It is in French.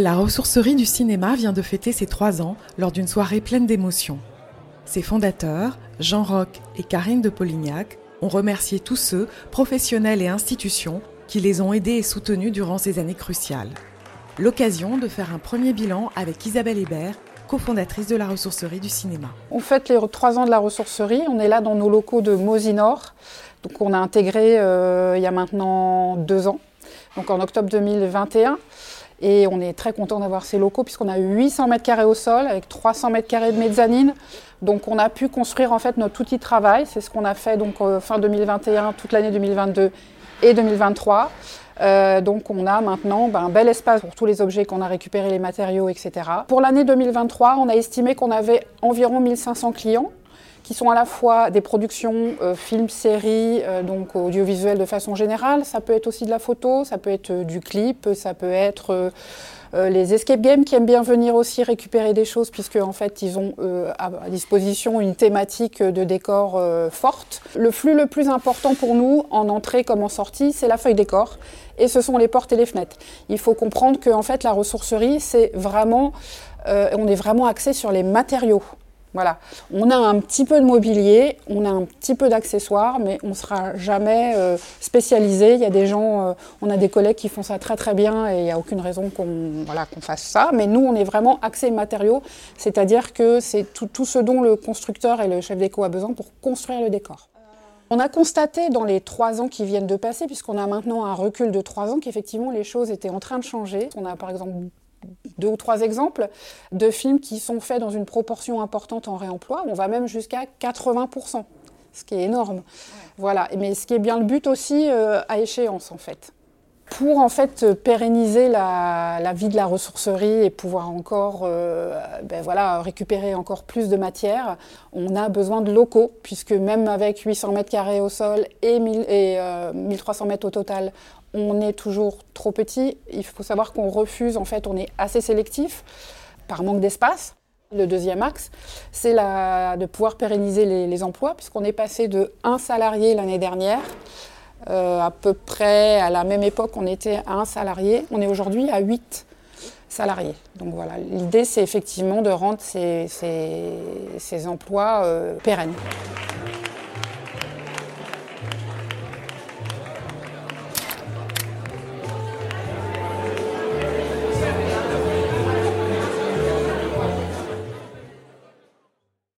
La ressourcerie du cinéma vient de fêter ses trois ans lors d'une soirée pleine d'émotions. Ses fondateurs, Jean Roch et Karine de Polignac, ont remercié tous ceux, professionnels et institutions, qui les ont aidés et soutenus durant ces années cruciales. L'occasion de faire un premier bilan avec Isabelle Hébert, cofondatrice de la ressourcerie du cinéma. On fête les trois ans de la ressourcerie. On est là dans nos locaux de Mosinor. Donc on a intégré euh, il y a maintenant deux ans, donc en octobre 2021. Et on est très content d'avoir ces locaux puisqu'on a 800 mètres carrés au sol avec 300 mètres carrés de mezzanine. Donc on a pu construire en fait notre outil de travail. C'est ce qu'on a fait donc euh, fin 2021, toute l'année 2022 et 2023. Euh, donc on a maintenant ben, un bel espace pour tous les objets qu'on a récupérés, les matériaux, etc. Pour l'année 2023, on a estimé qu'on avait environ 1500 clients qui sont à la fois des productions euh, films, séries, euh, donc audiovisuelles de façon générale. Ça peut être aussi de la photo, ça peut être du clip, ça peut être euh, les escape games qui aiment bien venir aussi récupérer des choses puisque en fait ils ont euh, à disposition une thématique de décor euh, forte. Le flux le plus important pour nous en entrée comme en sortie, c'est la feuille décor et ce sont les portes et les fenêtres. Il faut comprendre que en fait la ressourcerie c'est vraiment on est vraiment axé sur les matériaux. Voilà. On a un petit peu de mobilier, on a un petit peu d'accessoires, mais on ne sera jamais euh, spécialisé. Il y a des gens, euh, on a des collègues qui font ça très très bien et il n'y a aucune raison qu'on voilà, fasse ça. Mais nous, on est vraiment axé matériaux, c'est-à-dire que c'est tout, tout, ce dont le constructeur et le chef déco a besoin pour construire le décor. On a constaté dans les trois ans qui viennent de passer, puisqu'on a maintenant un recul de trois ans, qu'effectivement les choses étaient en train de changer. On a par exemple deux ou trois exemples de films qui sont faits dans une proportion importante en réemploi. On va même jusqu'à 80%, ce qui est énorme. Voilà. Mais ce qui est bien le but aussi euh, à échéance, en fait. Pour en fait pérenniser la, vie de la ressourcerie et pouvoir encore euh, ben voilà, récupérer encore plus de matière, on a besoin de locaux, puisque même avec 800 mètres carrés au sol et, 1300 euh, mètres au total, on est toujours trop petit. Il faut savoir qu'on refuse, en fait, on est assez sélectif par manque d'espace. Le deuxième axe, c'est de pouvoir pérenniser les, emplois, puisqu'on est passé de 1 salarié l'année dernière, euh, à peu près à la même époque, on était à un salarié, on est aujourd'hui à 8 salariés. Donc voilà, l'idée, c'est effectivement de rendre ces, emplois euh, pérennes.